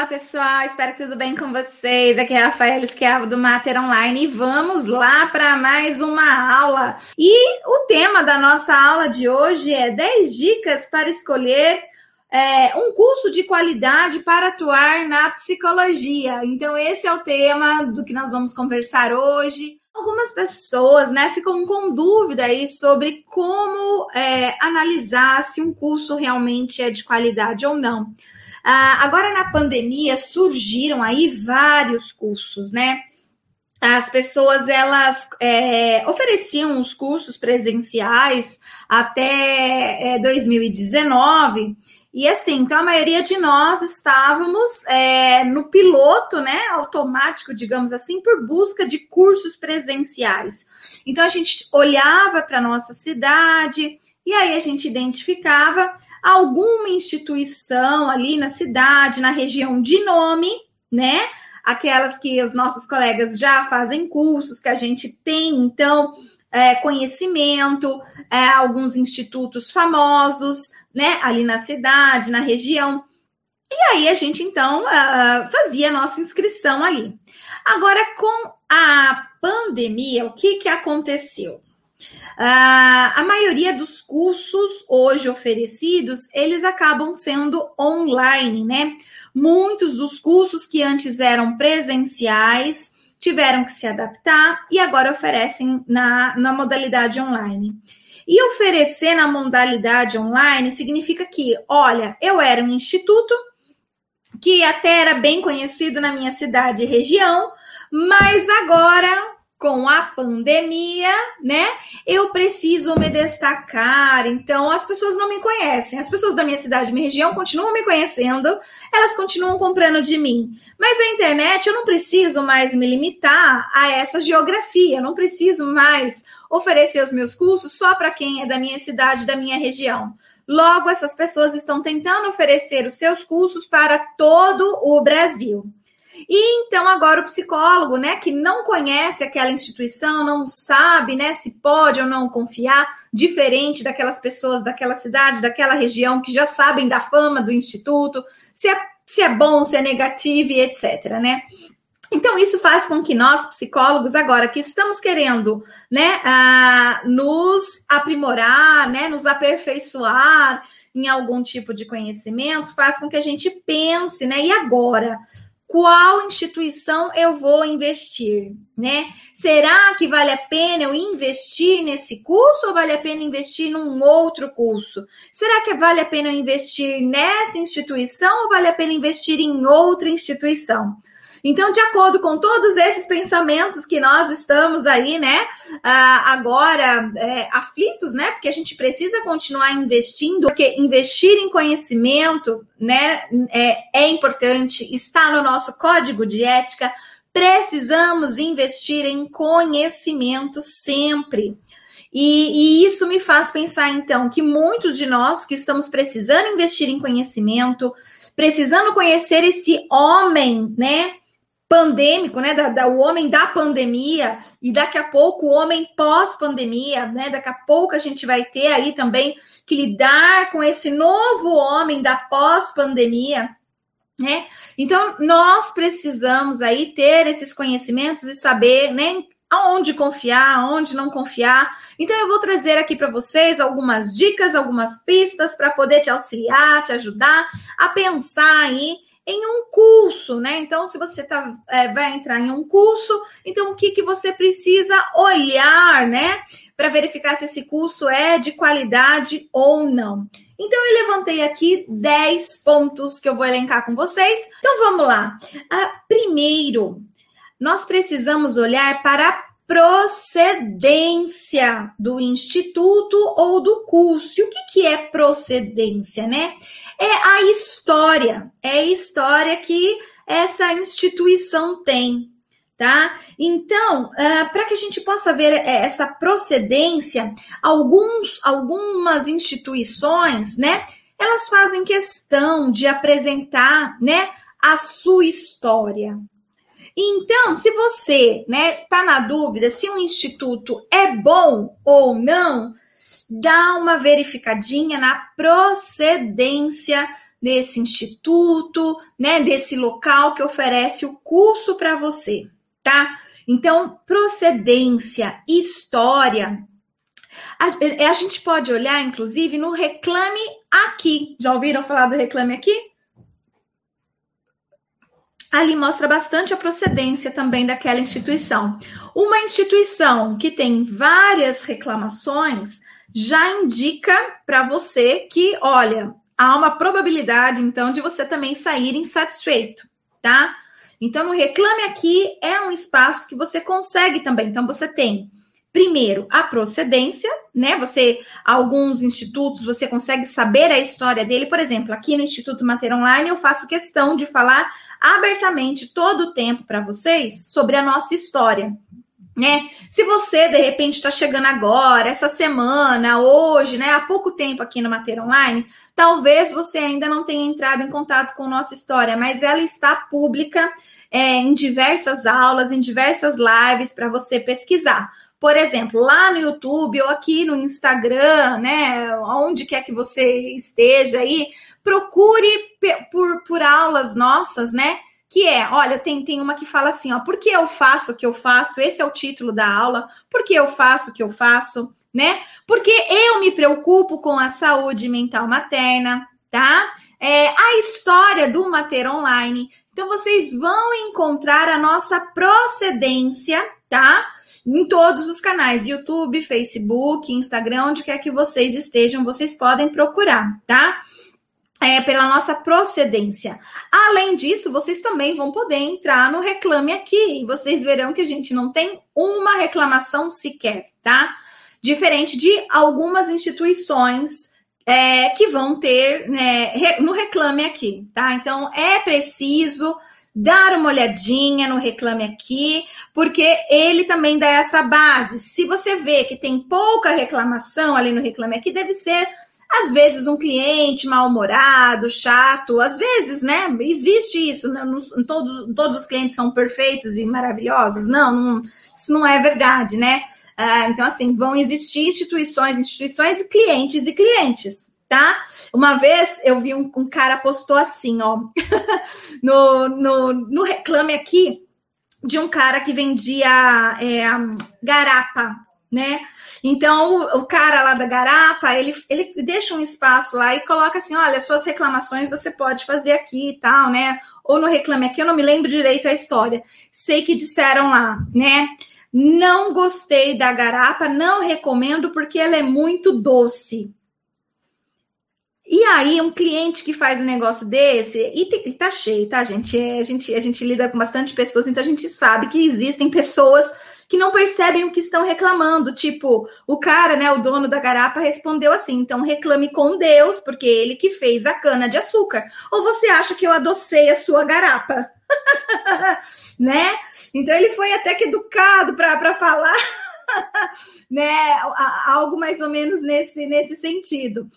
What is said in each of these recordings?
Olá, pessoal. Espero que tudo bem com vocês. Aqui é a Rafaela Esquiavo do Mater Online e vamos lá para mais uma aula. E o tema da nossa aula de hoje é 10 dicas para escolher é, um curso de qualidade para atuar na psicologia. Então, esse é o tema do que nós vamos conversar hoje. Algumas pessoas né, ficam com dúvida aí sobre como é, analisar se um curso realmente é de qualidade ou não. Ah, agora, na pandemia, surgiram aí vários cursos, né? As pessoas elas é, ofereciam os cursos presenciais até é, 2019 e assim, então a maioria de nós estávamos é, no piloto, né, automático, digamos assim, por busca de cursos presenciais. Então a gente olhava para nossa cidade e aí a gente identificava alguma instituição ali na cidade, na região de nome, né? Aquelas que os nossos colegas já fazem cursos, que a gente tem, então, é, conhecimento, é, alguns institutos famosos, né? Ali na cidade, na região. E aí a gente, então, uh, fazia a nossa inscrição ali. Agora, com a pandemia, o que, que aconteceu? Uh, a maioria dos cursos hoje oferecidos, eles acabam sendo online, né? Muitos dos cursos que antes eram presenciais tiveram que se adaptar e agora oferecem na, na modalidade online. E oferecer na modalidade online significa que, olha, eu era um instituto que até era bem conhecido na minha cidade e região, mas agora com a pandemia, né? Eu preciso me destacar. Então, as pessoas não me conhecem. As pessoas da minha cidade, minha região, continuam me conhecendo, elas continuam comprando de mim. Mas a internet, eu não preciso mais me limitar a essa geografia, eu não preciso mais oferecer os meus cursos só para quem é da minha cidade, da minha região. Logo, essas pessoas estão tentando oferecer os seus cursos para todo o Brasil. E então agora o psicólogo, né, que não conhece aquela instituição, não sabe, né, se pode ou não confiar, diferente daquelas pessoas daquela cidade, daquela região que já sabem da fama do instituto, se é, se é bom, se é negativo e etc, né? Então, isso faz com que nós, psicólogos, agora que estamos querendo né, uh, nos aprimorar, né, nos aperfeiçoar em algum tipo de conhecimento, faz com que a gente pense, né? E agora? Qual instituição eu vou investir, né? Será que vale a pena eu investir nesse curso ou vale a pena investir num outro curso? Será que vale a pena eu investir nessa instituição ou vale a pena investir em outra instituição? Então, de acordo com todos esses pensamentos que nós estamos aí, né, ah, agora é, aflitos, né, porque a gente precisa continuar investindo, porque investir em conhecimento, né, é, é importante, está no nosso código de ética, precisamos investir em conhecimento sempre. E, e, isso me faz pensar, então, que muitos de nós que estamos precisando investir em conhecimento, precisando conhecer esse homem, né, pandêmico, né, da, da, o homem da pandemia e daqui a pouco o homem pós-pandemia, né, daqui a pouco a gente vai ter aí também que lidar com esse novo homem da pós-pandemia, né? Então nós precisamos aí ter esses conhecimentos e saber, né, aonde confiar, aonde não confiar. Então eu vou trazer aqui para vocês algumas dicas, algumas pistas para poder te auxiliar, te ajudar a pensar aí em um curso, né? Então, se você tá, é, vai entrar em um curso, então o que, que você precisa olhar, né? Para verificar se esse curso é de qualidade ou não. Então, eu levantei aqui 10 pontos que eu vou elencar com vocês. Então, vamos lá. Ah, primeiro, nós precisamos olhar para a procedência do instituto ou do curso. E o que, que é procedência, né? É a história, é a história que essa instituição tem, tá? Então, uh, para que a gente possa ver é, essa procedência, alguns, algumas instituições, né? Elas fazem questão de apresentar, né? A sua história, então, se você, né, tá na dúvida se um instituto é bom ou não, dá uma verificadinha na procedência desse instituto, né, desse local que oferece o curso para você, tá? Então, procedência, história, a, a, gente pode olhar, inclusive, no Reclame Aqui. Já ouviram falar do Reclame Aqui? Ali mostra bastante a procedência também daquela instituição. Uma instituição que tem várias reclamações já indica para você que, olha, há uma probabilidade então de você também sair insatisfeito, tá? Então, no Reclame Aqui é um espaço que você consegue também. Então, você tem primeiro a procedência, né? Você, alguns institutos, você consegue saber a história dele. Por exemplo, aqui no Instituto Mater Online, eu faço questão de falar abertamente todo o tempo para vocês sobre a nossa história. Né? Se você de repente está chegando agora, essa semana, hoje, né, há pouco tempo aqui no Mater Online, talvez você ainda não tenha entrado em contato com nossa história, mas ela está pública é, em diversas aulas, em diversas lives para você pesquisar por exemplo, lá no YouTube ou aqui no Instagram, né, onde quer que você esteja aí, procure por, por aulas nossas, né? Que é, olha, tem, tem uma que fala assim, ó, por que eu faço o que eu faço? Esse é o título da aula. Por que eu faço o que eu faço? Né? Porque eu me preocupo com a saúde mental materna, tá? É, a história do Mater Online. Então, vocês vão encontrar a nossa procedência, tá? Em todos os canais, YouTube, Facebook, Instagram, onde quer que vocês estejam, vocês podem procurar, tá? É, pela nossa procedência. Além disso, vocês também vão poder entrar no Reclame Aqui e vocês verão que a gente não tem uma reclamação sequer, tá? Diferente de algumas instituições é, que vão ter né, no Reclame Aqui, tá? Então é preciso dar uma olhadinha no Reclame Aqui, porque ele também dá essa base. Se você vê que tem pouca reclamação ali no Reclame Aqui, deve ser às vezes um cliente mal-humorado, chato, às vezes, né? Existe isso, não, não, todos, todos os clientes são perfeitos e maravilhosos. Não, não isso não é verdade, né? Ah, então, assim, vão existir instituições, instituições e clientes e clientes tá? Uma vez eu vi um, um cara postou assim, ó, no, no, no reclame aqui de um cara que vendia é, garapa, né? Então, o, o, cara lá da garapa, ele, ele deixa um espaço lá e coloca assim: olha, suas reclamações você pode fazer aqui e tal, né? Ou no Reclame Aqui, eu não me lembro direito a história. Sei que disseram lá, né? Não gostei da garapa, não recomendo porque ela é muito doce. E aí, um cliente que faz um negócio desse, e, te, e tá cheio, tá, gente? É, a gente? A gente lida com bastante pessoas, então a gente sabe que existem pessoas que não percebem o que estão reclamando. Tipo, o cara, né, o dono da garapa, respondeu assim: então reclame com Deus, porque ele que fez a cana de açúcar. Ou você acha que eu adocei a sua garapa? né? Então ele foi até que educado para falar, né? Algo mais ou menos nesse, nesse sentido.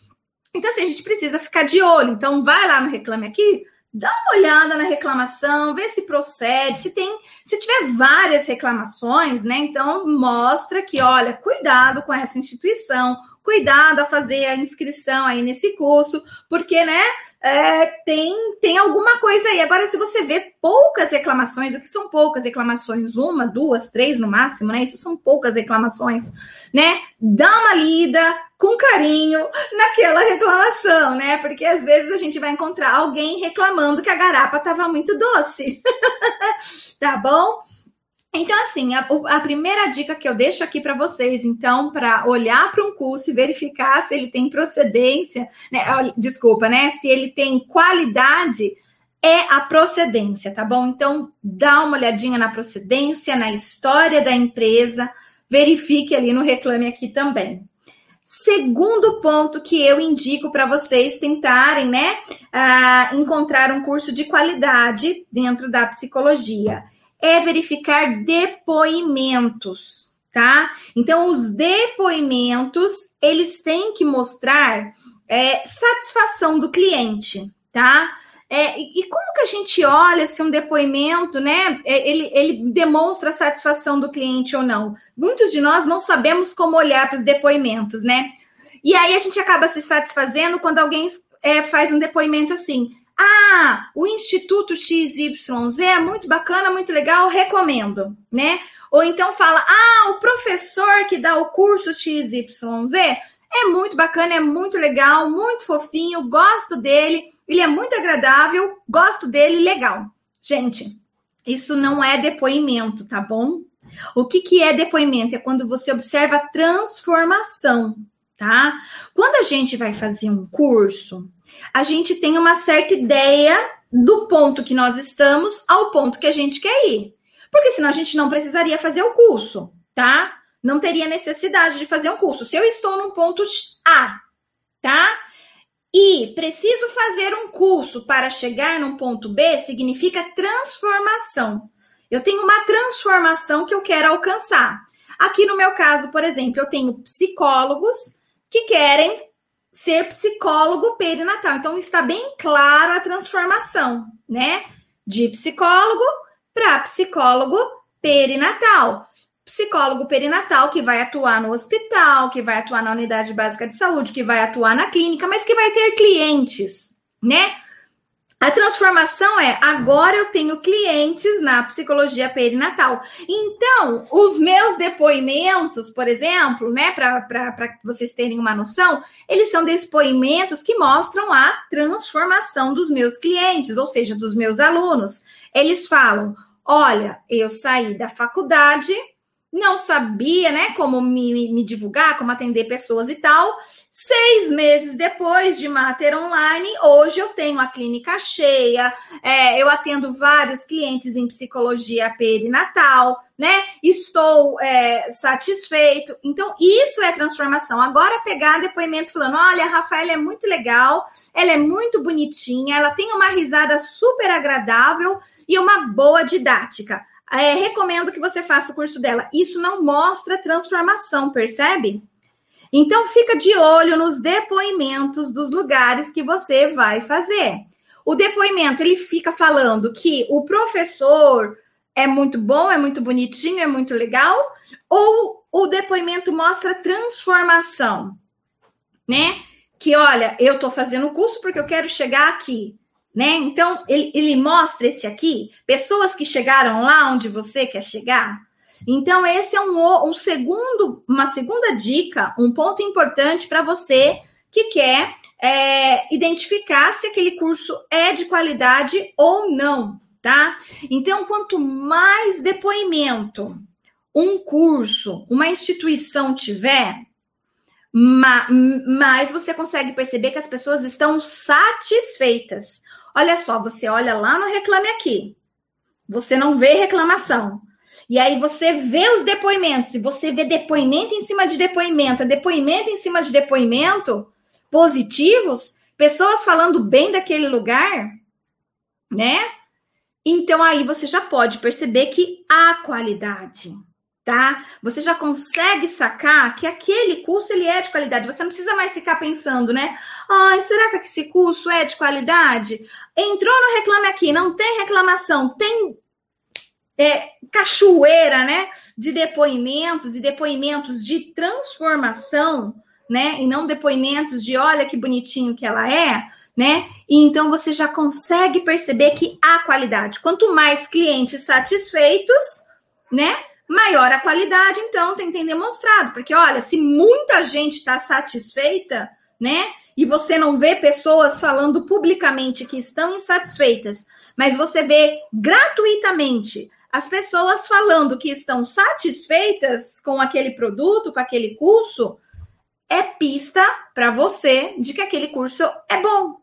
Então, assim, a gente precisa ficar de olho. Então, vai lá no Reclame Aqui, dá uma olhada na reclamação, vê se procede, se tem, se tiver várias reclamações, né? Então, mostra que, olha, cuidado com essa instituição, cuidado a fazer a inscrição aí nesse curso, porque, né, é, tem, tem alguma coisa aí. Agora, se você vê poucas reclamações, o que são poucas reclamações? Uma, duas, três no máximo, né? Isso são poucas reclamações, né? Dá uma lida com carinho naquela reclamação, né? Porque às vezes a gente vai encontrar alguém reclamando que a garapa estava muito doce. tá bom? Então, assim, a, a, primeira dica que eu deixo aqui para vocês, então, para olhar para um curso e verificar se ele tem procedência, né, desculpa, né? Se ele tem qualidade, é a procedência, tá bom? Então, dá uma olhadinha na procedência, na história da empresa, verifique ali no Reclame Aqui também. Segundo ponto que eu indico para vocês tentarem, né, uh, encontrar um curso de qualidade dentro da psicologia é verificar depoimentos, tá? Então, os depoimentos, eles têm que mostrar é, satisfação do cliente, tá? É, e como que a gente olha se um depoimento, né, é, ele, ele demonstra satisfação do cliente ou não? Muitos de nós não sabemos como olhar para os depoimentos, né? E aí a gente acaba se satisfazendo quando alguém é, faz um depoimento assim: ah, o Instituto XYZ é muito bacana, muito legal, recomendo, né? Ou então fala: ah, o professor que dá o curso XYZ é muito bacana, é muito legal, muito fofinho, gosto dele, ele é muito agradável, gosto dele, legal. Gente, isso não é depoimento, tá bom? O que, que é depoimento? É quando você observa transformação, tá? Quando a gente vai fazer um curso, a gente tem uma certa ideia do ponto que nós estamos ao ponto que a gente quer ir. Porque senão a gente não precisaria fazer o curso, tá? Não teria necessidade de fazer um curso. Se eu estou num ponto A, tá? E preciso fazer um curso para chegar num ponto B, significa transformação. Eu tenho uma transformação que eu quero alcançar. Aqui no meu caso, por exemplo, eu tenho psicólogos que querem ser psicólogo perinatal. Então está bem claro a transformação, né? De psicólogo para psicólogo perinatal. Psicólogo perinatal que vai atuar no hospital, que vai atuar na unidade básica de saúde, que vai atuar na clínica, mas que vai ter clientes, né? A transformação é agora eu tenho clientes na psicologia perinatal. Então, os meus depoimentos, por exemplo, né, para vocês terem uma noção, eles são depoimentos que mostram a transformação dos meus clientes, ou seja, dos meus alunos. Eles falam: olha, eu saí da faculdade não sabia, né, como me, me, divulgar, como atender pessoas e tal. Seis meses depois de Mater Online, hoje eu tenho a clínica cheia, é, eu atendo vários clientes em psicologia perinatal, né? Estou é, satisfeito. Então, isso é transformação. Agora, pegar depoimento falando: olha, a Rafaela é muito legal, ela é muito bonitinha, ela tem uma risada super agradável e uma boa didática é, recomendo que você faça o curso dela. Isso não mostra transformação, percebe? Então, fica de olho nos depoimentos dos lugares que você vai fazer. O depoimento, ele fica falando que o professor é muito bom, é muito bonitinho, é muito legal, ou o depoimento mostra transformação, né? Que olha, eu tô fazendo o curso porque eu quero chegar aqui né? Então, ele, ele mostra esse aqui, pessoas que chegaram lá onde você quer chegar. Então, esse é um, um segundo, uma segunda dica, um ponto importante para você que quer é, identificar se aquele curso é de qualidade ou não, tá? Então, quanto mais depoimento um curso, uma instituição tiver, mais você consegue perceber que as pessoas estão satisfeitas. Olha só, você olha lá no Reclame Aqui, você não vê reclamação. E aí você vê os depoimentos, e você vê depoimento em cima de depoimento, depoimento em cima de depoimento positivos, pessoas falando bem daquele lugar, né? Então aí você já pode perceber que há qualidade tá? Você já consegue sacar que aquele curso ele é de qualidade. Você não precisa mais ficar pensando, né? Ai, será que esse curso é de qualidade? Entrou no Reclame Aqui, não tem reclamação, tem é, cachoeira, né? De depoimentos e depoimentos de transformação, né? E não depoimentos de olha que bonitinho que ela é, né? E então você já consegue perceber que há qualidade. Quanto mais clientes satisfeitos, né? Maior a qualidade, então, tem, tem demonstrado. Porque, olha, se muita gente está satisfeita, né? E você não vê pessoas falando publicamente que estão insatisfeitas, mas você vê gratuitamente as pessoas falando que estão satisfeitas com aquele produto, com aquele curso, é pista para você de que aquele curso é bom,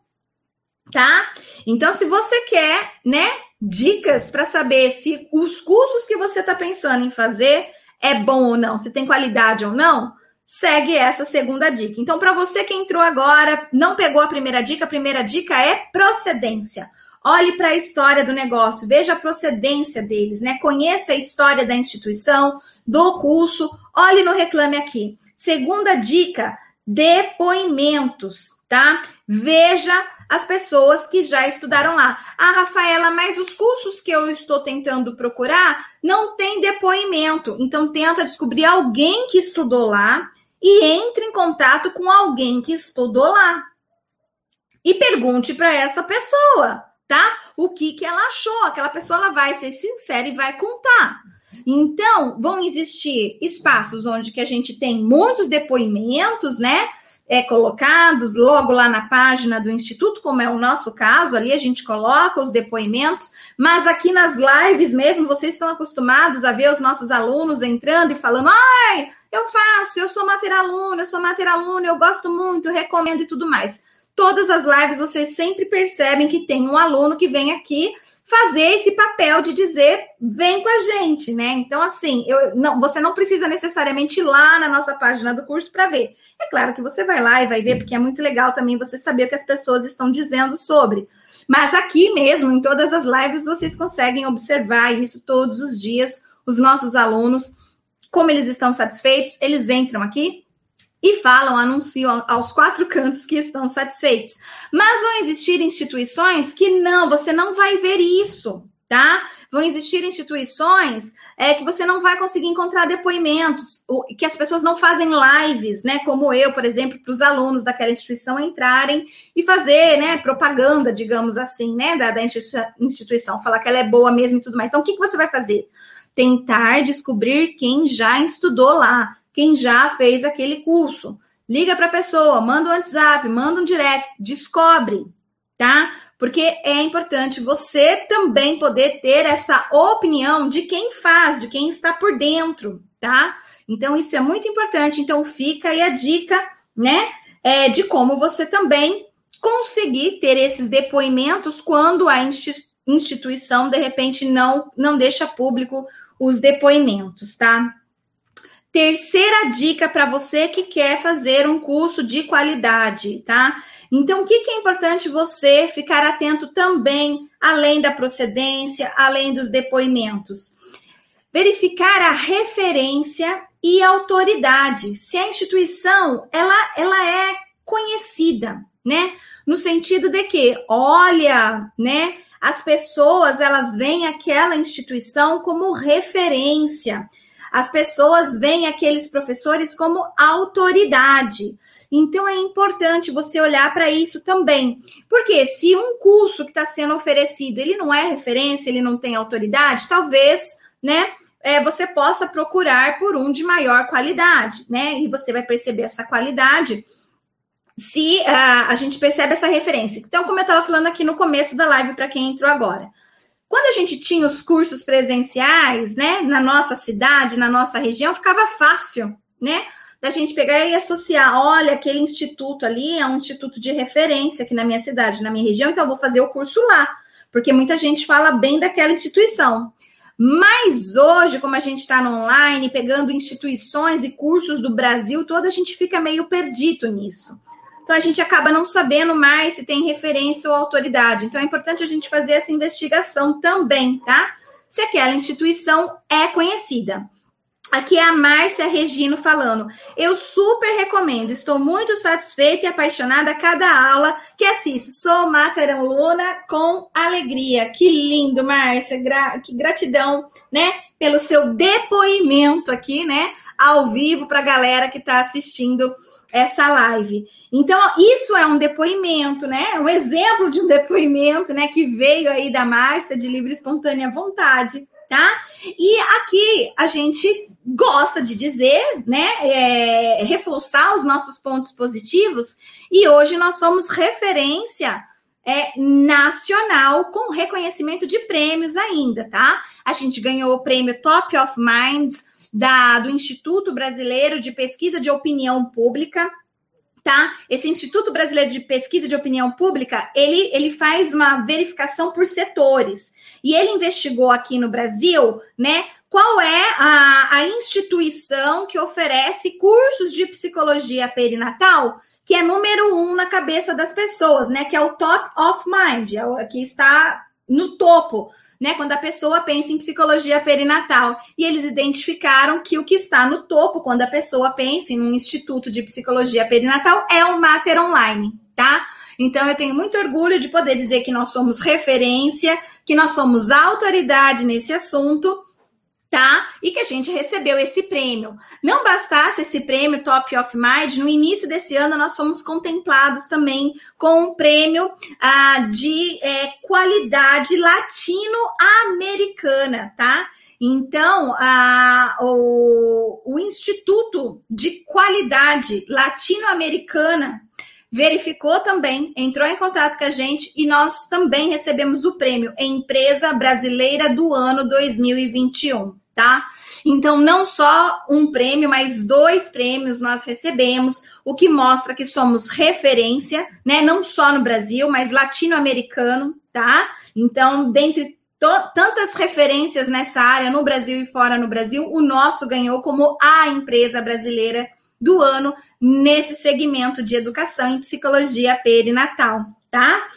tá? Então, se você quer, né, dicas para saber se os cursos que você está pensando em fazer é bom ou não, se tem qualidade ou não, segue essa segunda dica. Então, para você que entrou agora, não pegou a primeira dica, a primeira dica é procedência. Olhe para a história do negócio, veja a procedência deles, né? Conheça a história da instituição, do curso, olhe no Reclame Aqui. Segunda dica, depoimentos, tá? Veja as pessoas que já estudaram lá. Ah, Rafaela, mas os cursos que eu estou tentando procurar não tem depoimento. Então tenta descobrir alguém que estudou lá e entre em contato com alguém que estudou lá. e pergunte para essa pessoa, tá? O que que ela achou? Aquela pessoa ela vai ser sincera e vai contar. Então, vão existir espaços onde que a gente tem muitos depoimentos, né? É, colocados logo lá na página do Instituto, como é o nosso caso, ali a gente coloca os depoimentos, mas aqui nas lives mesmo, vocês estão acostumados a ver os nossos alunos entrando e falando: ai, eu faço, eu sou mater aluna, eu sou mater aluna, eu gosto muito, eu recomendo e tudo mais. Todas as lives vocês sempre percebem que tem um aluno que vem aqui fazer esse papel de dizer vem com a gente, né? Então, assim, eu, não, você não precisa necessariamente ir lá na nossa página do curso para ver. É claro que você vai lá e vai ver, porque é muito legal também você saber o que as pessoas estão dizendo sobre. Mas aqui mesmo, em todas as lives, vocês conseguem observar isso todos os dias. Os nossos alunos, como eles estão satisfeitos, eles entram aqui, e falam, anunciam aos quatro cantos que estão satisfeitos. Mas vão existir instituições que não, você não vai ver isso, tá? Vão existir instituições é, que você não vai conseguir encontrar depoimentos, que as pessoas não fazem lives, né? Como eu, por exemplo, para os alunos daquela instituição entrarem e fazer, né, propaganda, digamos assim, né, da, da instituição, falar que ela é boa mesmo e tudo mais. Então, o que, que você vai fazer? Tentar descobrir quem já estudou lá quem já fez aquele curso. Liga para a pessoa, manda um WhatsApp, manda um direct, descobre, tá? Porque é importante você também poder ter essa opinião de quem faz, de quem está por dentro, tá? Então, isso é muito importante. Então, fica aí a dica, né? É, de como você também conseguir ter esses depoimentos quando a instituição, de repente, não, não deixa público os depoimentos, tá? Terceira dica para você que quer fazer um curso de qualidade, tá? Então, o que, que é importante você ficar atento também, além da procedência, além dos depoimentos? Verificar a referência e autoridade. Se a instituição ela, ela é conhecida, né? No sentido de que, olha, né? As pessoas elas veem aquela instituição como referência as pessoas veem aqueles professores como autoridade. Então é importante você olhar para isso também, porque se um curso que está sendo oferecido ele não é referência, ele não tem autoridade, talvez, né? É, você possa procurar por um de maior qualidade, né? E você vai perceber essa qualidade se uh, a gente percebe essa referência. Então, como eu estava falando aqui no começo da live, para quem entrou agora, quando a gente tinha os cursos presenciais, né, na nossa cidade, na nossa região, ficava fácil, né? Da gente pegar e associar, olha, aquele instituto ali é um instituto de referência aqui na minha cidade, na minha região, então eu vou fazer o curso lá, porque muita gente fala bem daquela instituição. Mas hoje, como a gente está no online, pegando instituições e cursos do Brasil todo, a gente fica meio perdido nisso. Então a gente acaba não sabendo mais se tem referência ou autoridade. Então é importante a gente fazer essa investigação também, tá? Se aquela instituição é conhecida. Aqui é a Márcia Regino falando. Eu super recomendo, estou muito satisfeita e apaixonada a cada aula que assisto. Sou Materão Luna com alegria. Que lindo, Márcia. Gra que gratidão, né? Pelo seu depoimento aqui, né? Ao vivo para a galera que está assistindo essa live. Então, isso é um depoimento, né? Um exemplo de um depoimento, né? Que veio aí da Márcia de livre espontânea vontade, tá? E aqui a gente gosta de dizer, né? É, reforçar os nossos pontos positivos. E hoje nós somos referência é, nacional com reconhecimento de prêmios ainda, tá? A gente ganhou o prêmio Top of Minds da, do Instituto Brasileiro de Pesquisa de Opinião Pública tá? Esse Instituto Brasileiro de Pesquisa de Opinião Pública, ele, ele faz uma verificação por setores. E ele investigou aqui no Brasil, né, qual é a, a instituição que oferece cursos de psicologia perinatal, que é número um na cabeça das pessoas, né, que é o top of mind, é o que está no topo, né? Quando a pessoa pensa em psicologia perinatal. E eles identificaram que o que está no topo, quando a pessoa pensa em um instituto de psicologia perinatal, é o Mater Online, tá? Então, eu tenho muito orgulho de poder dizer que nós somos referência, que nós somos autoridade nesse assunto tá? E que a gente recebeu esse prêmio. Não bastasse esse prêmio Top of Mind, no início desse ano nós fomos contemplados também com um prêmio ah, de é, qualidade latino-americana, tá? Então, a, o, o Instituto de Qualidade Latino-Americana verificou também, entrou em contato com a gente e nós também recebemos o prêmio Empresa Brasileira do Ano 2021 tá? Então, não só um prêmio, mas dois prêmios nós recebemos, o que mostra que somos referência, né? Não só no Brasil, mas latino-americano, tá? Então, dentre tantas referências nessa área no Brasil e fora no Brasil, o nosso ganhou como a empresa brasileira do ano nesse segmento de educação em psicologia perinatal, tá?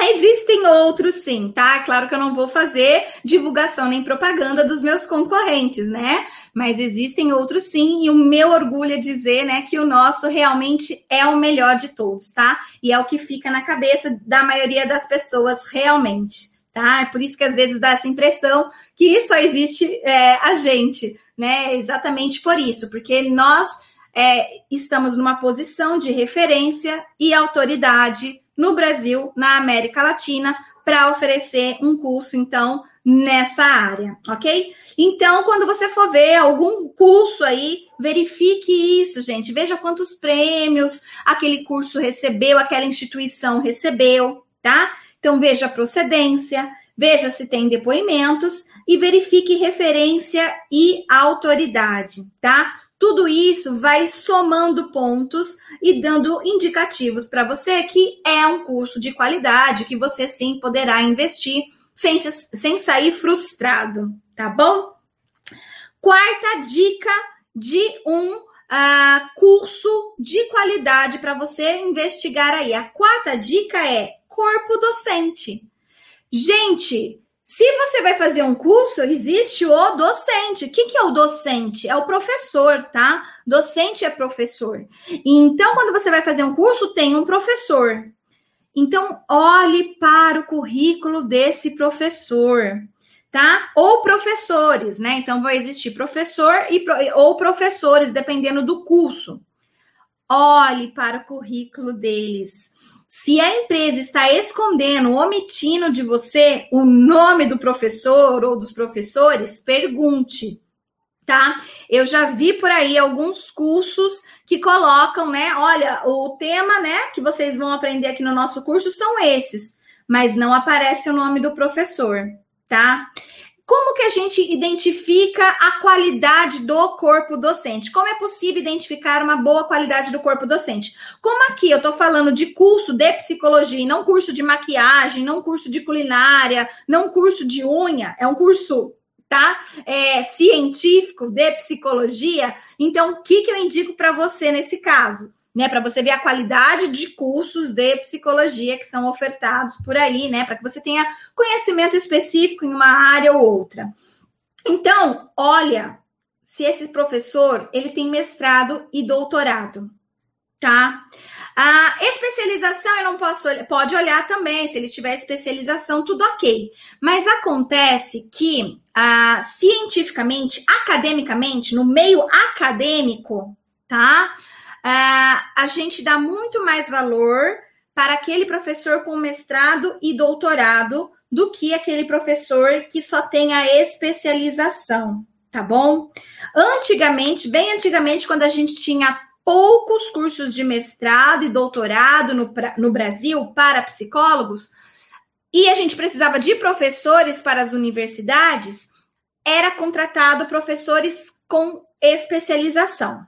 Existem outros sim, tá? Claro que eu não vou fazer divulgação nem propaganda dos meus concorrentes, né? Mas existem outros sim, e o meu orgulho é dizer, né, que o nosso realmente é o melhor de todos, tá? E é o que fica na cabeça da maioria das pessoas realmente. Tá? É por isso que às vezes dá essa impressão que só existe é, a gente, né? Exatamente por isso, porque nós é, estamos numa posição de referência e autoridade no Brasil, na América Latina, para oferecer um curso, então, nessa área, ok? Então, quando você for ver algum curso aí, verifique isso, gente. Veja quantos prêmios aquele curso recebeu, aquela instituição recebeu, tá? Então, veja a procedência, veja se tem depoimentos e verifique referência e autoridade, tá? Tudo isso vai somando pontos e dando indicativos para você que é um curso de qualidade, que você sim poderá investir sem, sem sair frustrado, tá bom? Quarta dica de um uh, curso de qualidade para você investigar aí. A quarta dica é corpo docente. Gente, se você vai fazer um curso, existe o docente. O que, que é o docente? É o professor, tá? Docente é professor. Então, quando você vai fazer um curso, tem um professor. Então, olhe para o currículo desse professor, tá? Ou professores, né? Então, vai existir professor e, ou professores, dependendo do curso. Olhe para o currículo deles. Se a empresa está escondendo, omitindo de você o nome do professor ou dos professores, pergunte tá? Eu já vi por aí alguns cursos que colocam, né? Olha, o tema, né, que vocês vão aprender aqui no nosso curso são esses, mas não aparece o nome do professor, tá? Como que a gente identifica a qualidade do corpo docente? Como é possível identificar uma boa qualidade do corpo docente? Como aqui eu estou falando de curso de psicologia, não curso de maquiagem, não curso de culinária, não curso de unha, é um curso tá? É, científico de psicologia. Então, o que, que eu indico para você nesse caso? Né, para você ver a qualidade de cursos de psicologia que são ofertados por aí, né, para que você tenha conhecimento específico em uma área ou outra. Então, olha se esse professor ele tem mestrado e doutorado, tá? A especialização eu não posso pode olhar também, se ele tiver especialização, tudo ok. Mas acontece que ah, cientificamente, academicamente, no meio acadêmico, tá? Ah, a gente dá muito mais valor para aquele professor com mestrado e doutorado do que aquele professor que só tem a especialização, tá bom? Antigamente, bem antigamente, quando a gente tinha poucos cursos de mestrado e doutorado no, no Brasil para psicólogos, e a gente precisava de professores para as universidades, era contratado professores com especialização.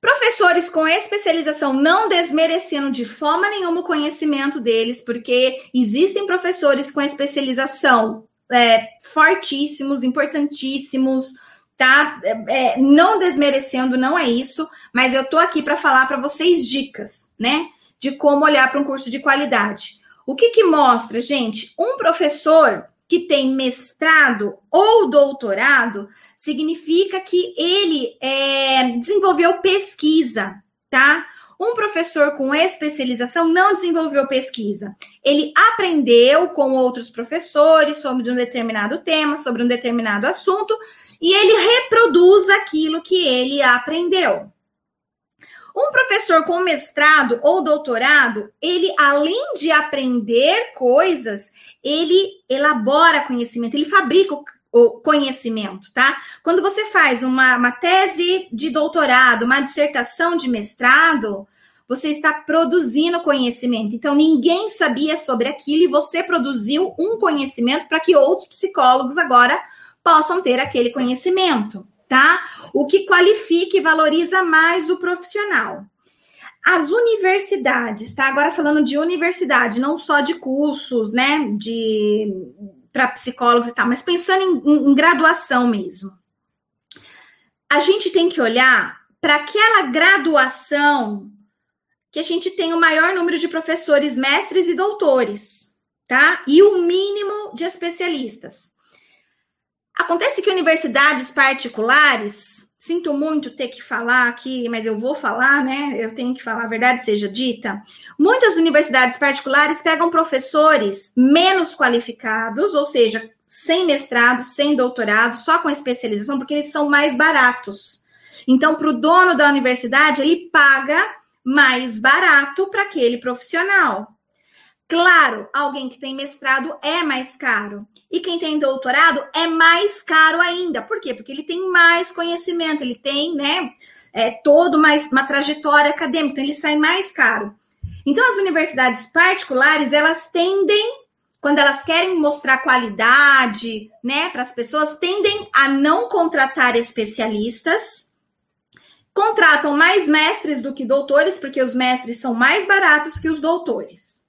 Professores com especialização, não desmerecendo de forma nenhuma o conhecimento deles, porque existem professores com especialização é, fortíssimos, importantíssimos, tá? É, é não desmerecendo, não é isso, mas eu tô aqui para falar para vocês dicas, né? De como olhar para um curso de qualidade. O que que mostra, gente? Um professor que tem mestrado ou doutorado, significa que ele é, desenvolveu pesquisa, tá? Um professor com especialização não desenvolveu pesquisa. Ele aprendeu com outros professores sobre um determinado tema, sobre um determinado assunto, e ele reproduz aquilo que ele aprendeu. Um professor com mestrado ou doutorado, ele, além de aprender coisas, ele elabora conhecimento, ele fabrica o conhecimento, tá? Quando você faz uma, uma tese de doutorado, uma dissertação de mestrado, você está produzindo conhecimento. Então, ninguém sabia sobre aquilo e você produziu um conhecimento para que outros psicólogos agora possam ter aquele conhecimento, tá? O que qualifica e valoriza mais o profissional. As universidades, tá? Agora falando de universidade, não só de cursos, né? De para psicólogos e tal, mas pensando em, em, em graduação mesmo. A gente tem que olhar para aquela graduação que a gente tem o maior número de professores, mestres e doutores, tá? E o mínimo de especialistas. Acontece que universidades particulares Sinto muito ter que falar aqui, mas eu vou falar, né? Eu tenho que falar, a verdade seja dita. Muitas universidades particulares pegam professores menos qualificados, ou seja, sem mestrado, sem doutorado, só com especialização, porque eles são mais baratos. Então, para o dono da universidade, ele paga mais barato para aquele profissional. Claro, alguém que tem mestrado é mais caro. E quem tem doutorado é mais caro ainda. Por quê? Porque ele tem mais conhecimento, ele tem, né, é, todo mais uma trajetória acadêmica, então ele sai mais caro. Então, as universidades particulares, elas tendem, quando elas querem mostrar qualidade, né, para as pessoas, tendem a não contratar especialistas, contratam mais mestres do que doutores, porque os mestres são mais baratos que os doutores.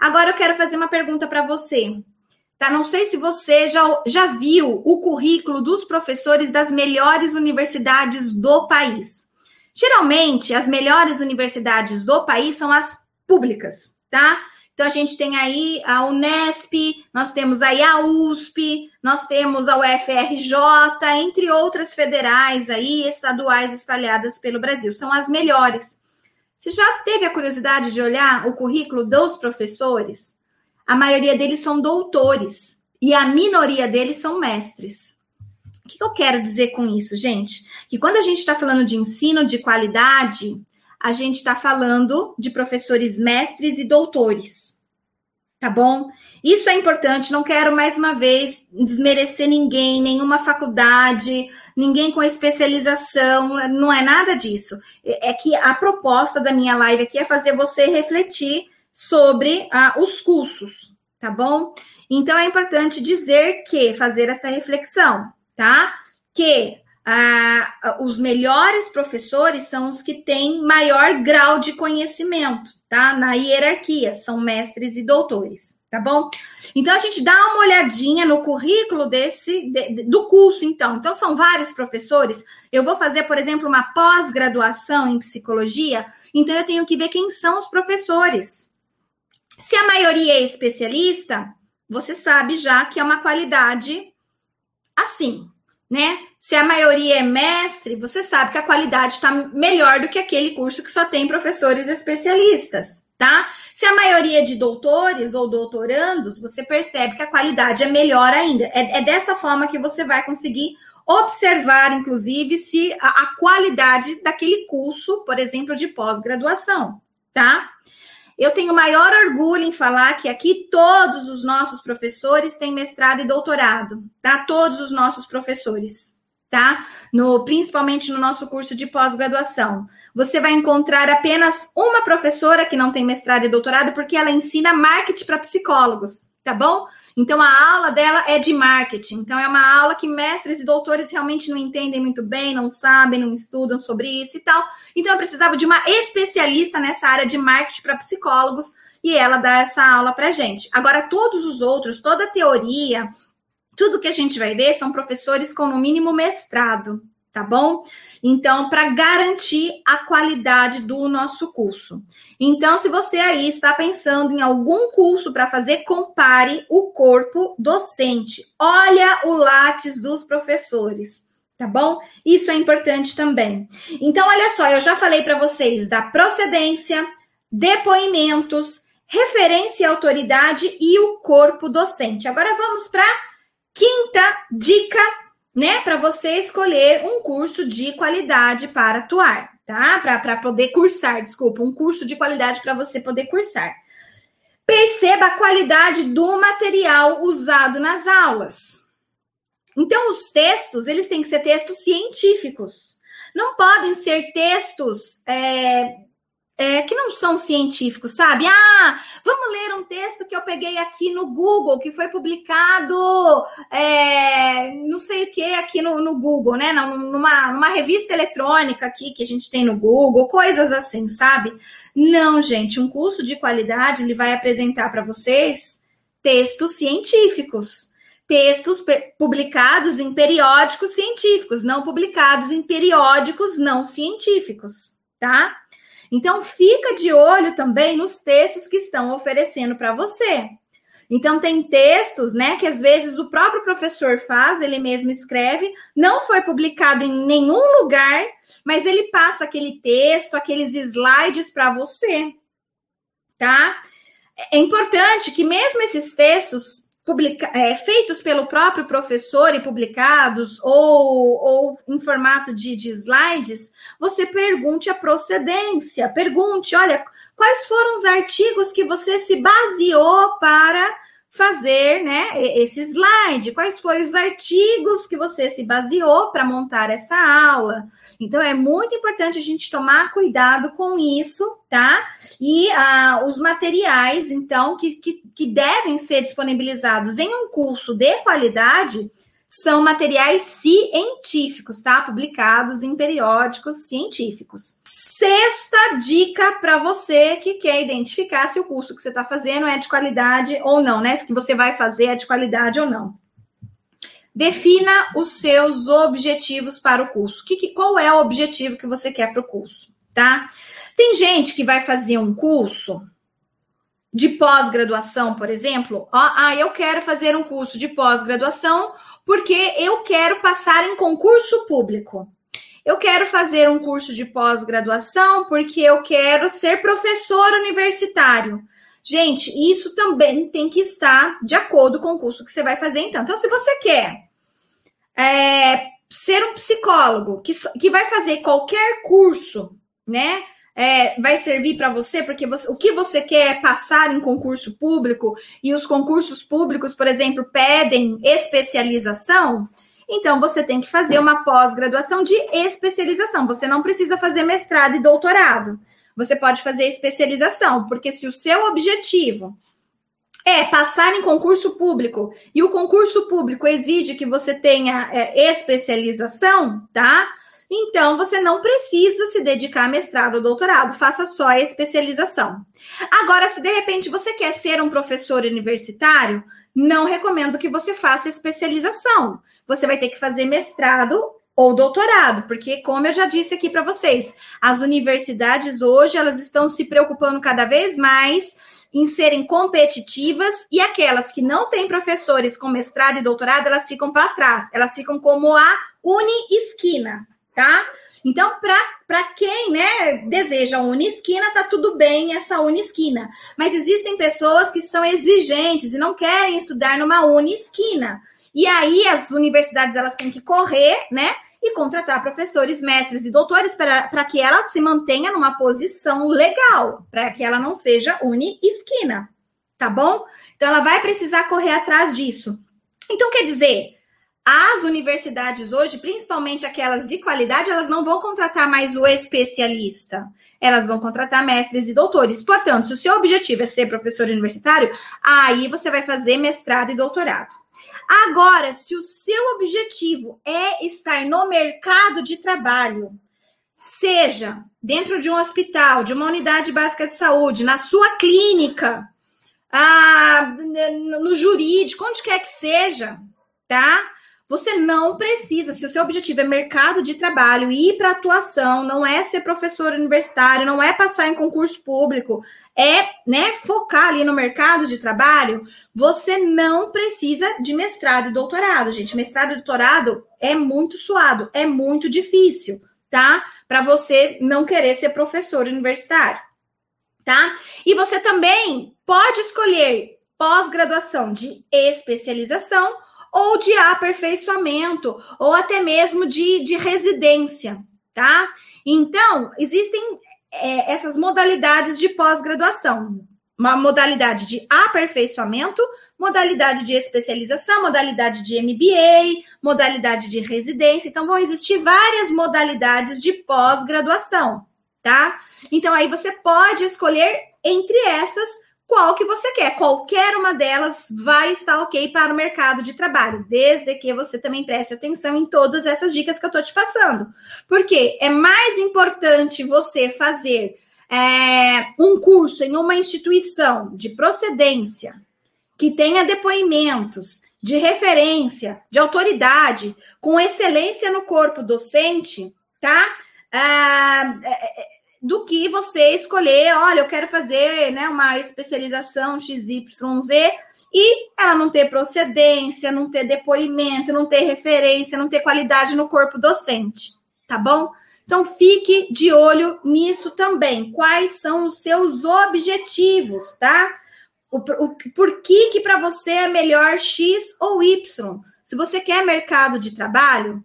Agora eu quero fazer uma pergunta para você. Tá? Não sei se você já, já viu o currículo dos professores das melhores universidades do país. Geralmente, as melhores universidades do país são as públicas, tá? Então, a gente tem aí a Unesp, nós temos aí a USP, nós temos a UFRJ, entre outras federais aí, estaduais espalhadas pelo Brasil. São as melhores. Você já teve a curiosidade de olhar o currículo dos professores? A maioria deles são doutores e a minoria deles são mestres. O que eu quero dizer com isso, gente? Que quando a gente está falando de ensino de qualidade, a gente está falando de professores mestres e doutores tá bom? Isso é importante, não quero mais uma vez desmerecer ninguém, nenhuma faculdade, ninguém com especialização, não é nada disso. É que a proposta da minha live aqui é fazer você refletir sobre ah, os cursos, tá bom? Então é importante dizer que, fazer essa reflexão, tá? Que ah, os melhores professores são os que têm maior grau de conhecimento tá? Na hierarquia, são mestres e doutores, tá bom? Então a gente dá uma olhadinha no currículo desse de, do curso, então. Então são vários professores. Eu vou fazer, por exemplo, uma pós-graduação em psicologia, então eu tenho que ver quem são os professores. Se a maioria é especialista, você sabe já que é uma qualidade assim, né? Se a maioria é mestre, você sabe que a qualidade está melhor do que aquele curso que só tem professores especialistas, tá? Se a maioria é de doutores ou doutorandos, você percebe que a qualidade é melhor ainda. É, é dessa forma que você vai conseguir observar, inclusive, se a, a qualidade daquele curso, por exemplo, de pós-graduação, tá? Eu tenho maior orgulho em falar que aqui todos os nossos professores têm mestrado e doutorado, tá? Todos os nossos professores, tá? No, principalmente no nosso curso de pós-graduação. Você vai encontrar apenas uma professora que não tem mestrado e doutorado, porque ela ensina marketing para psicólogos tá bom? Então a aula dela é de marketing. Então é uma aula que mestres e doutores realmente não entendem muito bem, não sabem, não estudam sobre isso e tal. Então eu precisava de uma especialista nessa área de marketing para psicólogos e ela dá essa aula para gente. Agora todos os outros, toda a teoria, tudo que a gente vai ver são professores com no mínimo mestrado, tá bom? Então, para garantir a qualidade do nosso curso. Então, se você aí está pensando em algum curso para fazer, compare o corpo docente. Olha o látis dos professores, tá bom? Isso é importante também. Então, olha só, eu já falei para vocês da procedência, depoimentos, referência e autoridade e o corpo docente. Agora vamos para quinta dica, né, para você escolher um curso de qualidade para atuar, tá? Para poder cursar, desculpa, um curso de qualidade para você poder cursar. Perceba a qualidade do material usado nas aulas. Então, os textos, eles têm que ser textos científicos. Não podem ser textos é, é, que não são científicos, sabe? Ah, vamos ler um texto que eu peguei aqui no Google, que foi publicado, é, não sei o que, aqui no, no, Google, né? Numa, numa revista eletrônica aqui que a gente tem no Google, coisas assim, sabe? Não, gente, um curso de qualidade ele vai apresentar para vocês textos científicos textos publicados em periódicos científicos, não publicados em periódicos não científicos, tá? Então fica de olho também nos textos que estão oferecendo para você. Então tem textos, né, que às vezes o próprio professor faz, ele mesmo escreve, não foi publicado em nenhum lugar, mas ele passa aquele texto, aqueles slides para você, tá? É importante que mesmo esses textos publica, é, feitos pelo próprio professor e publicados, ou, ou em formato de, de slides, você pergunte a procedência, pergunte, olha, quais foram os artigos que você se baseou para fazer, né, esse slide, quais foram os artigos que você se baseou para montar essa aula. Então, é muito importante a gente tomar cuidado com isso, tá? E ah, os materiais, então, que, que, que devem ser disponibilizados em um curso de qualidade, são materiais científicos, tá? Publicados em periódicos científicos. Sexta dica para você que quer identificar se o curso que você está fazendo é de qualidade ou não, né? Se que você vai fazer é de qualidade ou não. Defina os seus objetivos para o curso. Que, que, qual é o objetivo que você quer para o curso, tá? Tem gente que vai fazer um curso de pós-graduação, por exemplo. Ó, ah, eu quero fazer um curso de pós-graduação porque eu quero passar em concurso público. Eu quero fazer um curso de pós-graduação porque eu quero ser professor universitário. Gente, isso também tem que estar de acordo com o curso que você vai fazer, então. Então, se você quer é, ser um psicólogo que, que vai fazer qualquer curso, né? É, vai servir para você, porque você, o que você quer é passar em concurso público, e os concursos públicos, por exemplo, pedem especialização, então você tem que fazer uma pós-graduação de especialização. Você não precisa fazer mestrado e doutorado. Você pode fazer especialização, porque se o seu objetivo é passar em concurso público e o concurso público exige que você tenha é, especialização, tá? Então, você não precisa se dedicar a mestrado ou doutorado, faça só a especialização. Agora, se de repente você quer ser um professor universitário, não recomendo que você faça especialização. Você vai ter que fazer mestrado ou doutorado, porque como eu já disse aqui para vocês, as universidades hoje elas estão se preocupando cada vez mais em serem competitivas e aquelas que não têm professores com mestrado e doutorado, elas ficam para trás, elas ficam como a uni esquina tá? Então, para quem né, deseja unisquina, tá tudo bem essa unisquina. Mas existem pessoas que são exigentes e não querem estudar numa unisquina. E aí as universidades elas têm que correr, né? E contratar professores, mestres e doutores para que ela se mantenha numa posição legal, para que ela não seja uni-esquina, tá bom? Então ela vai precisar correr atrás disso. Então, quer dizer, as universidades hoje, principalmente aquelas de qualidade, elas não vão contratar mais o especialista. Elas vão contratar mestres e doutores. Portanto, se o seu objetivo é ser professor universitário, aí você vai fazer mestrado e doutorado. Agora, se o seu objetivo é estar no mercado de trabalho, seja dentro de um hospital, de uma unidade básica de saúde, na sua clínica, ah, no jurídico, onde quer que seja, tá? Você não precisa, se o seu objetivo é mercado de trabalho, ir para atuação, não é ser professor universitário, não é passar em concurso público, é, né, focar ali no mercado de trabalho, você não precisa de mestrado e doutorado, gente. Mestrado e doutorado é muito suado, é muito difícil, tá? Para você não querer ser professor universitário, tá? E você também pode escolher pós-graduação de especialização ou de aperfeiçoamento, ou até mesmo de, de residência, tá? Então, existem é, essas modalidades de pós-graduação. Uma modalidade de aperfeiçoamento, modalidade de especialização, modalidade de MBA, modalidade de residência. Então, vão existir várias modalidades de pós-graduação, tá? Então, aí você pode escolher entre essas qual que você quer. Qualquer uma delas vai estar ok para o mercado de trabalho, desde que você também preste atenção em todas essas dicas que eu estou te passando. Porque é mais importante você fazer é, um curso em uma instituição de procedência que tenha depoimentos de referência, de autoridade, com excelência no corpo docente, tá? Que você escolher, olha, eu quero fazer né, uma especialização XYZ e ela não ter procedência, não ter depoimento, não ter referência, não ter qualidade no corpo docente, tá bom? Então fique de olho nisso também. Quais são os seus objetivos, tá? O, o, por que que para você é melhor X ou Y? Se você quer mercado de trabalho,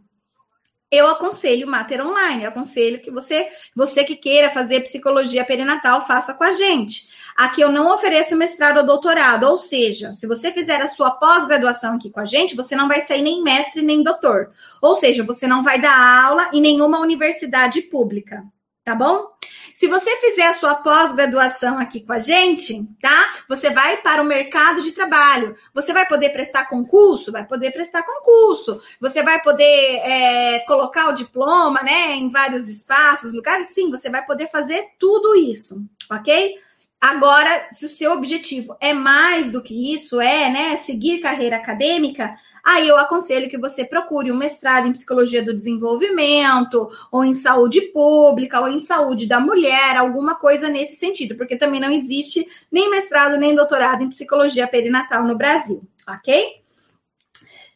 eu aconselho Mater Online. Eu aconselho que você, você que queira fazer psicologia perinatal, faça com a gente. Aqui eu não ofereço mestrado ou doutorado, ou seja, se você fizer a sua pós-graduação aqui com a gente, você não vai sair nem mestre nem doutor. Ou seja, você não vai dar aula em nenhuma universidade pública, tá bom? Se você fizer a sua pós-graduação aqui com a gente, tá? Você vai para o mercado de trabalho. Você vai poder prestar concurso? Vai poder prestar concurso. Você vai poder é, colocar o diploma, né, em vários espaços, lugares? Sim, você vai poder fazer tudo isso, ok? Agora, se o seu objetivo é mais do que isso, é, né, seguir carreira acadêmica, aí eu aconselho que você procure um mestrado em psicologia do desenvolvimento, ou em saúde pública, ou em saúde da mulher, alguma coisa nesse sentido, porque também não existe nem mestrado nem doutorado em psicologia perinatal no Brasil, ok?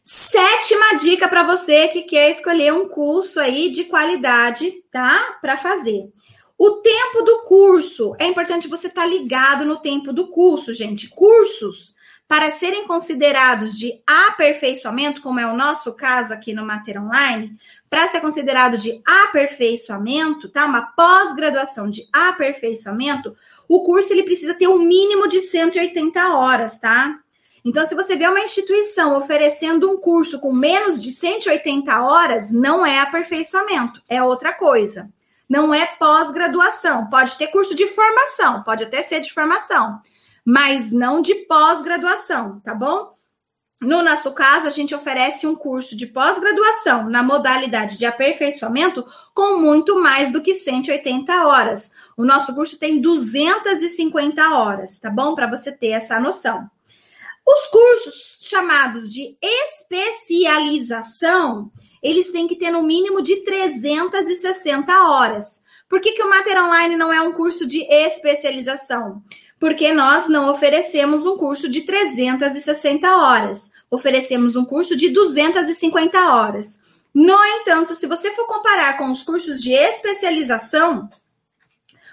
Sétima dica para você que quer escolher um curso aí de qualidade, tá? Para fazer. O tempo do curso. É importante você estar tá ligado no tempo do curso, gente. Cursos para serem considerados de aperfeiçoamento, como é o nosso caso aqui no Mater Online, para ser considerado de aperfeiçoamento, tá? Uma pós-graduação de aperfeiçoamento, o curso ele precisa ter um mínimo de 180 horas, tá? Então, se você vê uma instituição oferecendo um curso com menos de 180 horas, não é aperfeiçoamento, é outra coisa. Não é pós-graduação. Pode ter curso de formação, pode até ser de formação mas não de pós-graduação, tá bom? No nosso caso, a gente oferece um curso de pós-graduação na modalidade de aperfeiçoamento com muito mais do que 180 horas. O nosso curso tem 250 horas, tá bom? Para você ter essa noção. Os cursos chamados de especialização, eles têm que ter no mínimo de 360 horas. Por que, que o Mater Online não é um curso de especialização? Porque nós não oferecemos um curso de 360 horas, oferecemos um curso de 250 horas. No entanto, se você for comparar com os cursos de especialização,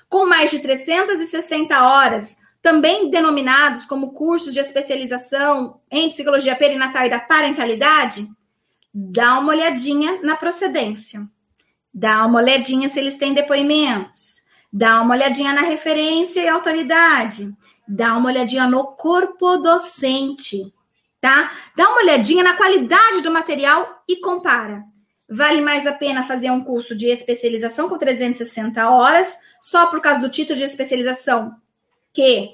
com mais de 360 horas, também denominados como cursos de especialização em psicologia perinatal e da parentalidade, dá uma olhadinha na procedência. Dá uma olhadinha se eles têm depoimentos dá uma olhadinha na referência e autoridade, dá uma olhadinha no corpo docente, tá? Dá uma olhadinha na qualidade do material e compara. Vale mais a pena fazer um curso de especialização com 360 horas, só por causa do título de especialização, que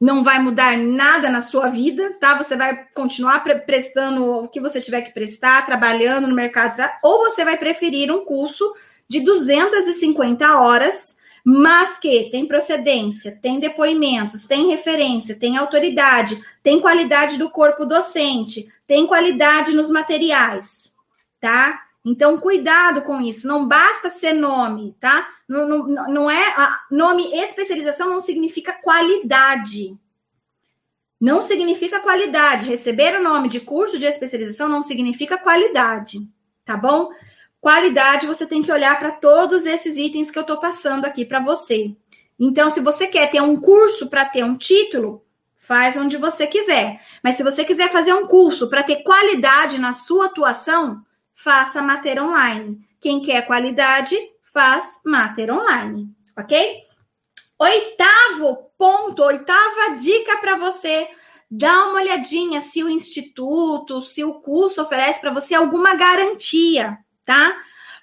não vai mudar nada na sua vida, tá? Você vai continuar pre prestando o que você tiver que prestar, trabalhando no mercado, ou você vai preferir um curso de 250 horas mas que tem procedência, tem depoimentos, tem referência, tem autoridade, tem qualidade do corpo docente, tem qualidade nos materiais, tá? Então, cuidado com isso. Não basta ser nome, tá? Não, não, não é. Nome especialização não significa qualidade. Não significa qualidade. Receber o nome de curso de especialização não significa qualidade, tá bom? Qualidade você tem que olhar para todos esses itens que eu estou passando aqui para você. Então, se você quer ter um curso para ter um título, faz onde você quiser. Mas se você quiser fazer um curso para ter qualidade na sua atuação, faça Mater Online. Quem quer qualidade, faz Mater Online, ok? Oitavo ponto, oitava dica para você. Dá uma olhadinha se o instituto, se o curso oferece para você alguma garantia, tá?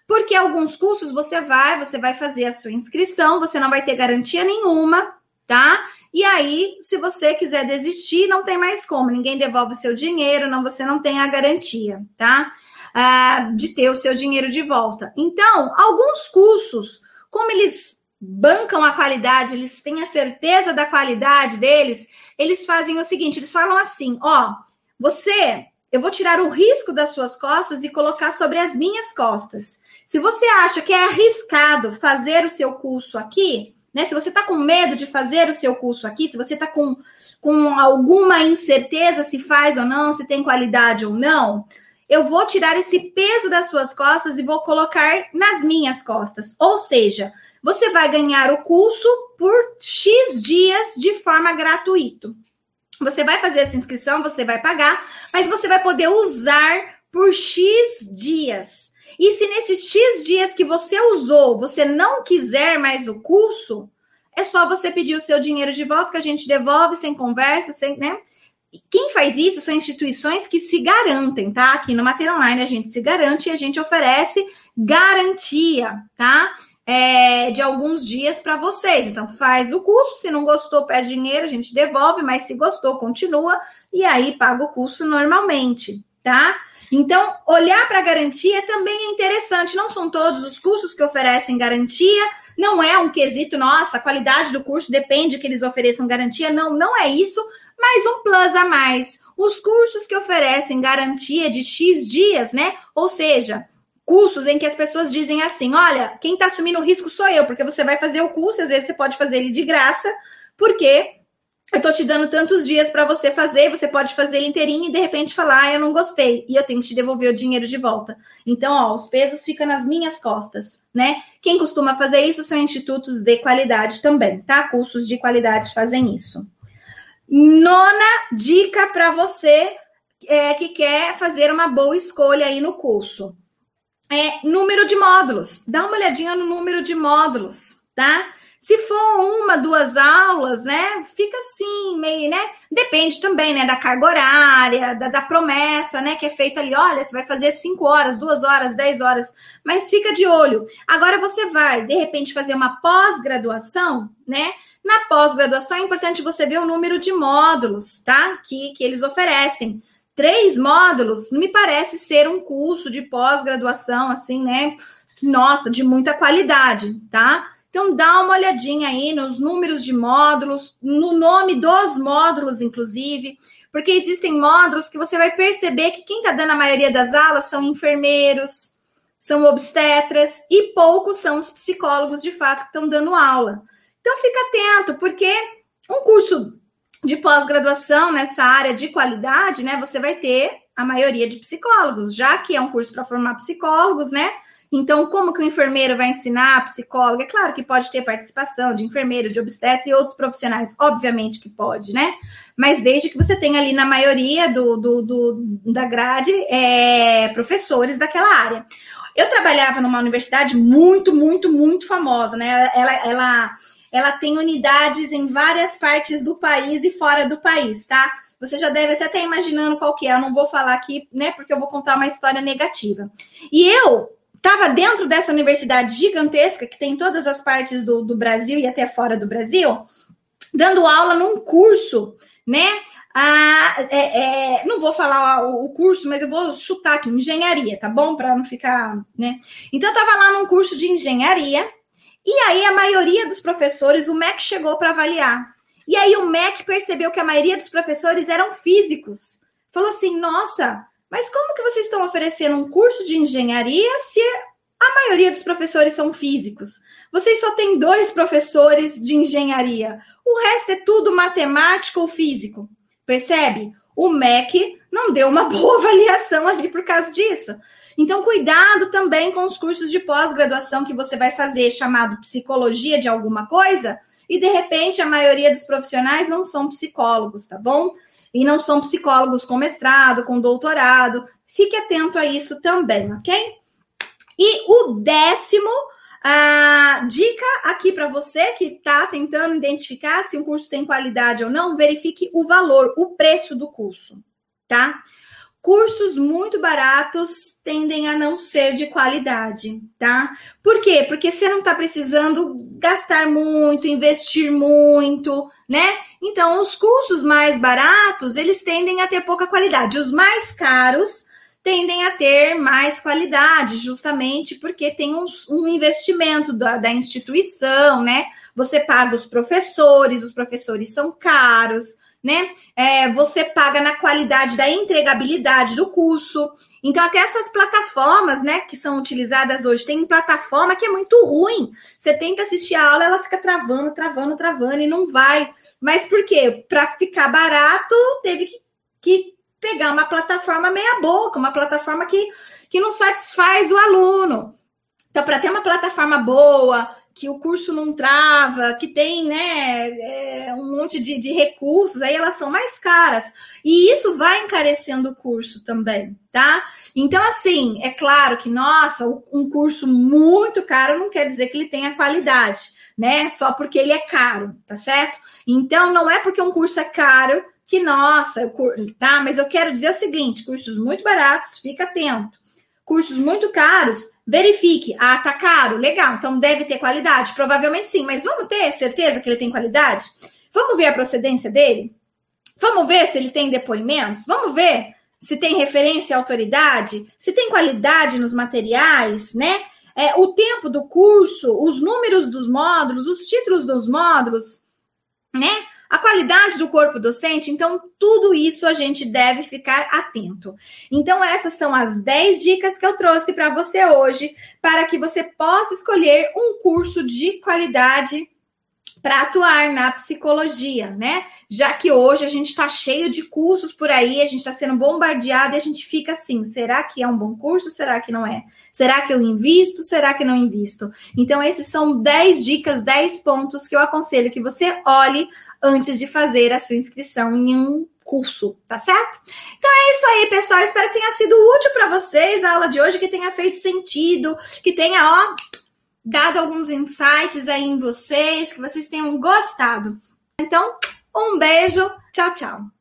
Porque alguns cursos você vai, você vai fazer a sua inscrição, você não vai ter garantia nenhuma, tá? E aí, se você quiser desistir, não tem mais como, ninguém devolve o seu dinheiro, não, você não tem a garantia, tá? ah, de ter o seu dinheiro de volta. Então, alguns cursos, como eles bancam a qualidade, eles têm a certeza da qualidade deles, eles fazem o seguinte: eles falam assim, ó, você, eu vou tirar o risco das suas costas e colocar sobre as minhas costas. Se você acha que é arriscado fazer o seu curso aqui, né? Se você está com medo de fazer o seu curso aqui, se você está com, com alguma incerteza se faz ou não, se tem qualidade ou não, eu vou tirar esse peso das suas costas e vou colocar nas minhas costas. Ou seja, você vai ganhar o curso por X dias de forma gratuita. Você vai fazer a sua inscrição, você vai pagar, mas você vai poder usar por X dias. E se nesses X dias que você usou, você não quiser mais o curso, é só você pedir o seu dinheiro de volta que a gente devolve sem conversa, sem, né? Quem faz isso são instituições que se garantem, tá? Aqui no Mater Online a gente se garante e a gente oferece garantia, tá? É, de alguns dias para vocês. Então, faz o curso. Se não gostou, pede dinheiro, a gente devolve, mas se gostou, continua e aí paga o curso normalmente, tá? Então, olhar para a garantia também é interessante. Não são todos os cursos que oferecem garantia, não é um quesito, nossa, a qualidade do curso depende que eles ofereçam garantia. Não, não é isso mais um plus a mais. Os cursos que oferecem garantia de X dias, né? Ou seja, cursos em que as pessoas dizem assim: olha, quem está assumindo o risco sou eu, porque você vai fazer o curso, às vezes você pode fazer ele de graça, porque eu tô te dando tantos dias para você fazer, você pode fazer ele inteirinho e de repente falar, ah, eu não gostei, e eu tenho que te devolver o dinheiro de volta. Então, ó, os pesos ficam nas minhas costas, né? Quem costuma fazer isso são institutos de qualidade também, tá? Cursos de qualidade fazem isso. Nona dica para você é, que quer fazer uma boa escolha aí no curso. É número de módulos. Dá uma olhadinha no número de módulos, tá? Se for uma, duas aulas, né? Fica assim, meio, né? Depende também, né? Da carga horária, da, da promessa, né? Que é feita ali. Olha, você vai fazer cinco horas, duas horas, dez horas. Mas fica de olho. Agora você vai, de repente, fazer uma pós-graduação, né? Na pós-graduação é importante você ver o número de módulos, tá? Que, que eles oferecem. Três módulos não me parece ser um curso de pós-graduação, assim, né? Nossa, de muita qualidade, tá? Então, dá uma olhadinha aí nos números de módulos, no nome dos módulos, inclusive, porque existem módulos que você vai perceber que quem está dando a maioria das aulas são enfermeiros, são obstetras e poucos são os psicólogos de fato que estão dando aula. Então fica atento, porque um curso de pós-graduação nessa área de qualidade, né, você vai ter a maioria de psicólogos, já que é um curso para formar psicólogos, né? Então, como que o enfermeiro vai ensinar a psicóloga? É claro que pode ter participação de enfermeiro, de obstetra e outros profissionais, obviamente que pode, né? Mas desde que você tenha ali na maioria do, do, do da grade é, professores daquela área. Eu trabalhava numa universidade muito, muito, muito famosa, né? Ela, ela ela tem unidades em várias partes do país e fora do país, tá? Você já deve até estar imaginando qual que é, eu não vou falar aqui, né, porque eu vou contar uma história negativa. E eu estava dentro dessa universidade gigantesca, que tem em todas as partes do, do Brasil e até fora do Brasil, dando aula num curso, né? Ah, é, é, não vou falar o, curso, mas eu vou chutar aqui, engenharia, tá bom? Para não ficar, né? Então, eu estava lá num curso de engenharia E aí a maioria dos professores, o MEC chegou para avaliar. E aí o MEC percebeu que a maioria dos professores eram físicos. Falou assim: "Nossa, mas como que vocês estão oferecendo um curso de engenharia se a maioria dos professores são físicos? Vocês só têm dois professores de engenharia. O resto é tudo matemático ou físico. Percebe? O MEC não deu uma boa avaliação ali por causa disso. Então, cuidado também com os cursos de pós-graduação que você vai fazer, chamado psicologia de alguma coisa, e de repente a maioria dos profissionais não são psicólogos, tá bom? E não são psicólogos com mestrado, com doutorado. Fique atento a isso também, ok? E o décimo a dica aqui para você que está tentando identificar se um curso tem qualidade ou não, verifique o valor, o preço do curso, tá? Cursos muito baratos tendem a não ser de qualidade, tá? Por quê? Porque você não está precisando gastar muito, investir muito, né? Então, os cursos mais baratos, eles tendem a ter pouca qualidade. Os mais caros, tendem a ter mais qualidade, justamente porque tem um, um investimento da, da, instituição, né? Você paga os professores, os professores são caros, né? É, você paga na qualidade da entregabilidade do curso. Então, até essas plataformas, né, que são utilizadas hoje, tem plataforma que é muito ruim. Você tenta assistir a aula, ela fica travando, travando, travando e não vai. Mas por quê? Para ficar barato, teve que, que pegar uma plataforma meia boca, uma plataforma que, que não satisfaz o aluno. Então, para ter uma plataforma boa, que o curso não trava, que tem né, é, um monte de, de, recursos, aí elas são mais caras. E isso vai encarecendo o curso também, tá? Então, assim, é claro que, nossa, um curso muito caro não quer dizer que ele tenha qualidade, né? Só porque ele é caro, tá certo? Então, não é porque um curso é caro que, nossa, eu, tá? Mas eu quero dizer o seguinte: cursos muito baratos, fica atento. Cursos muito caros, verifique. Ah, tá caro, legal, então deve ter qualidade. Provavelmente sim, mas vamos ter certeza que ele tem qualidade? Vamos ver a procedência dele? Vamos ver se ele tem depoimentos? Vamos ver se tem referência à autoridade? Se tem qualidade nos materiais, né? É, o tempo do curso, os números dos módulos, os títulos dos módulos, né? A qualidade do corpo docente, então tudo isso a gente deve ficar atento. Então essas são as 10 dicas que eu trouxe para você hoje, para que você possa escolher um curso de qualidade para atuar na psicologia, né? Já que hoje a gente está cheio de cursos por aí, a gente está sendo bombardeado e a gente fica assim: será que é um bom curso? Será que não é? Será que eu invisto? Será que não invisto? Então, esses são 10 dicas, 10 pontos que eu aconselho que você olhe antes de fazer a sua inscrição em um curso, tá certo? Então é isso aí, pessoal. Espero que tenha sido útil para vocês a aula de hoje, que tenha feito sentido, que tenha, ó, dado alguns insights aí em vocês, que vocês tenham gostado. Então, um beijo, tchau, tchau.